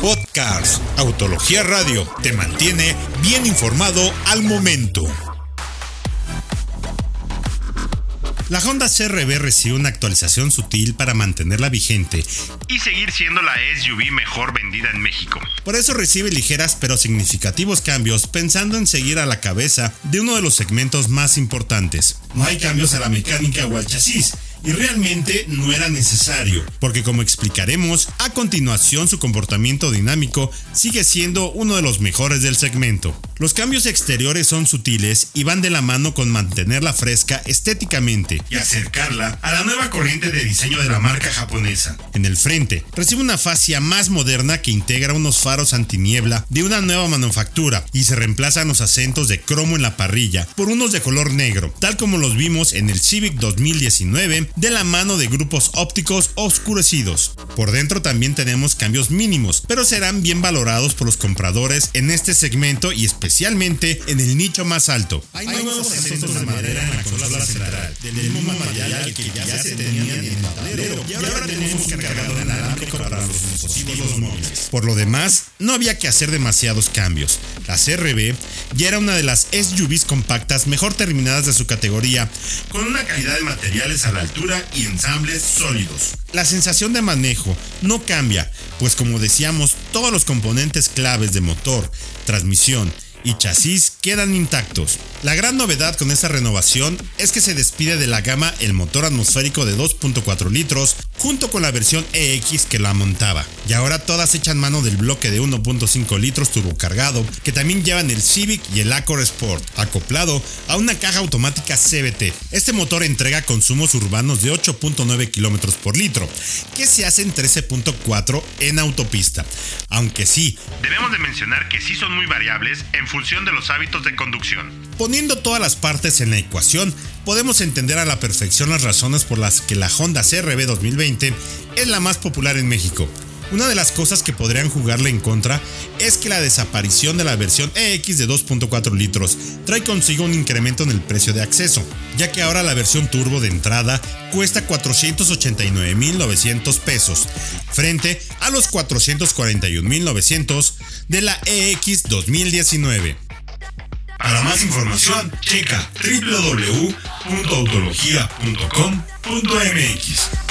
Podcast Autología Radio te mantiene bien informado al momento. La Honda CRB recibe una actualización sutil para mantenerla vigente y seguir siendo la SUV mejor vendida en México. Por eso recibe ligeras pero significativos cambios pensando en seguir a la cabeza de uno de los segmentos más importantes. No hay cambios a la mecánica o al chasis, y realmente no era necesario, porque como explicaremos, a continuación su comportamiento dinámico sigue siendo uno de los mejores del segmento. Los cambios exteriores son sutiles y van de la mano con mantenerla fresca estéticamente y acercarla a la nueva corriente de diseño de la marca japonesa. En el frente, recibe una fascia más moderna que integra unos faros antiniebla de una nueva manufactura y se reemplazan los acentos de cromo en la parrilla por unos de color negro, tal como los vimos en el Civic 2019 de la mano de grupos ópticos oscurecidos. Por dentro también tenemos cambios mínimos, pero serán bien valorados por los compradores en este segmento y especialmente en el nicho más alto. Hay nuevos acentos de madera en la consola central, del mismo material que ya se tenían en el tablero y ahora tenemos cargador inalámbrico para los dispositivos móviles. Por lo demás, no había que hacer demasiados cambios. La CRB ya era una de las SUVs compactas mejor terminadas de su categoría, con una calidad de materiales a la altura y ensambles sólidos. La sensación de manejo no cambia, pues como decíamos, todos los componentes claves de motor, transmisión y chasis quedan intactos. La gran novedad con esta renovación es que se despide de la gama el motor atmosférico de 2.4 litros junto con la versión EX que la montaba. Y ahora todas echan mano del bloque de 1.5 litros turbocargado que también llevan el Civic y el Accord Sport, acoplado a una caja automática CBT. Este motor entrega consumos urbanos de 8.9 km por litro, que se hacen 13.4 en autopista. Aunque sí, debemos de mencionar que sí son muy variables en función de los hábitos de conducción. Poniendo todas las partes en la ecuación, podemos entender a la perfección las razones por las que la Honda CRB 2020 es la más popular en México. Una de las cosas que podrían jugarle en contra es que la desaparición de la versión EX de 2.4 litros trae consigo un incremento en el precio de acceso, ya que ahora la versión turbo de entrada cuesta 489.900 pesos, frente a los 441.900 de la EX 2019. Para más información, checa www.autologia.com.mx.